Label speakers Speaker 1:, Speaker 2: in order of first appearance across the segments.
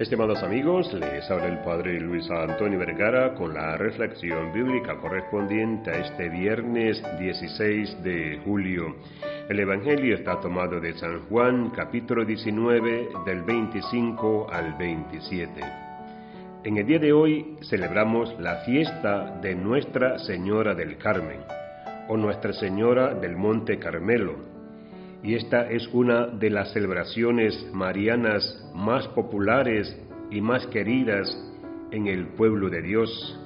Speaker 1: Estimados amigos, les habla el Padre Luis Antonio Vergara con la reflexión bíblica correspondiente a este viernes 16 de julio. El Evangelio está tomado de San Juan, capítulo 19, del 25 al 27. En el día de hoy celebramos la fiesta de Nuestra Señora del Carmen, o Nuestra Señora del Monte Carmelo y esta es una de las celebraciones marianas más populares y más queridas en el pueblo de Dios,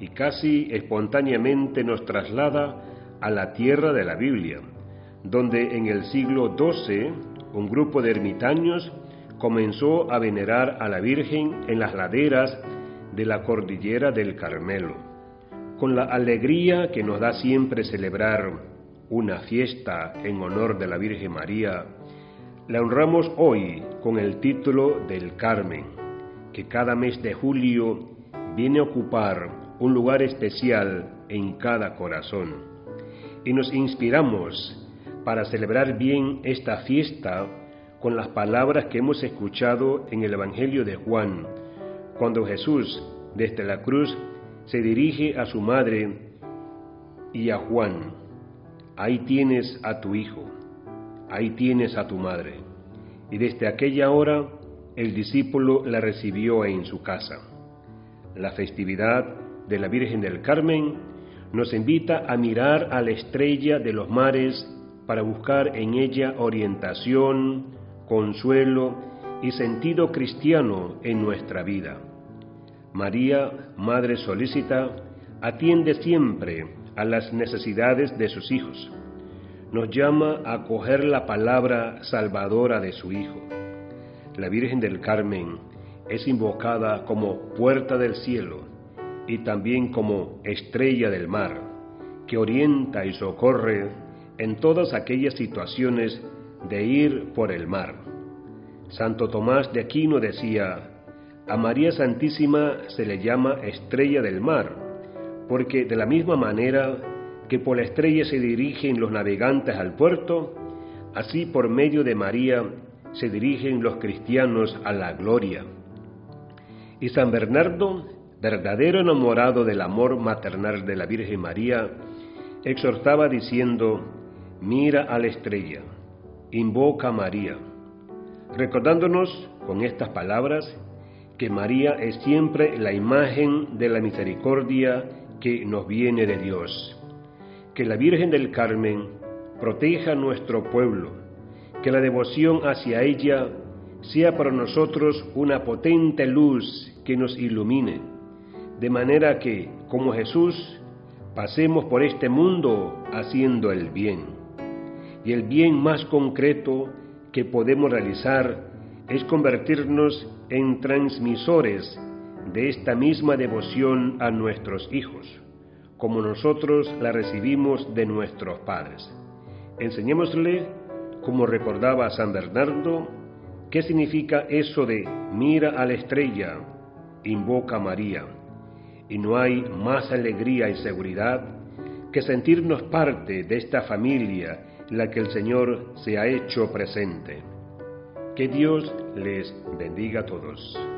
Speaker 1: y casi espontáneamente nos traslada a la tierra de la Biblia, donde en el siglo XII un grupo de ermitaños comenzó a venerar a la Virgen en las laderas de la cordillera del Carmelo. Con la alegría que nos da siempre celebrar una fiesta en honor de la Virgen María, la honramos hoy con el título del Carmen, que cada mes de julio viene a ocupar un lugar especial en cada corazón. Y nos inspiramos para celebrar bien esta fiesta con las palabras que hemos escuchado en el Evangelio de Juan, cuando Jesús desde la cruz se dirige a su madre y a Juan ahí tienes a tu hijo, ahí tienes a tu madre. Y desde aquella hora el discípulo la recibió en su casa. La festividad de la Virgen del Carmen nos invita a mirar a la estrella de los mares para buscar en ella orientación, consuelo y sentido cristiano en nuestra vida. María, Madre solícita, atiende siempre a las necesidades de sus hijos. Nos llama a acoger la palabra salvadora de su Hijo. La Virgen del Carmen es invocada como puerta del cielo y también como estrella del mar, que orienta y socorre en todas aquellas situaciones de ir por el mar. Santo Tomás de Aquino decía, a María Santísima se le llama estrella del mar, porque de la misma manera que por la estrella se dirigen los navegantes al puerto, así por medio de María se dirigen los cristianos a la gloria. Y San Bernardo, verdadero enamorado del amor maternal de la Virgen María, exhortaba diciendo, mira a la estrella, invoca a María, recordándonos con estas palabras que María es siempre la imagen de la misericordia que nos viene de Dios. Que la Virgen del Carmen proteja nuestro pueblo, que la devoción hacia ella sea para nosotros una potente luz que nos ilumine, de manera que, como Jesús, pasemos por este mundo haciendo el bien. Y el bien más concreto que podemos realizar es convertirnos en transmisores de esta misma devoción a nuestros hijos, como nosotros la recibimos de nuestros padres. Enseñémosle, como recordaba San Bernardo, qué significa eso de mira a la estrella, invoca a María. Y no hay más alegría y seguridad que sentirnos parte de esta familia en la que el Señor se ha hecho presente. Que Dios les bendiga a todos.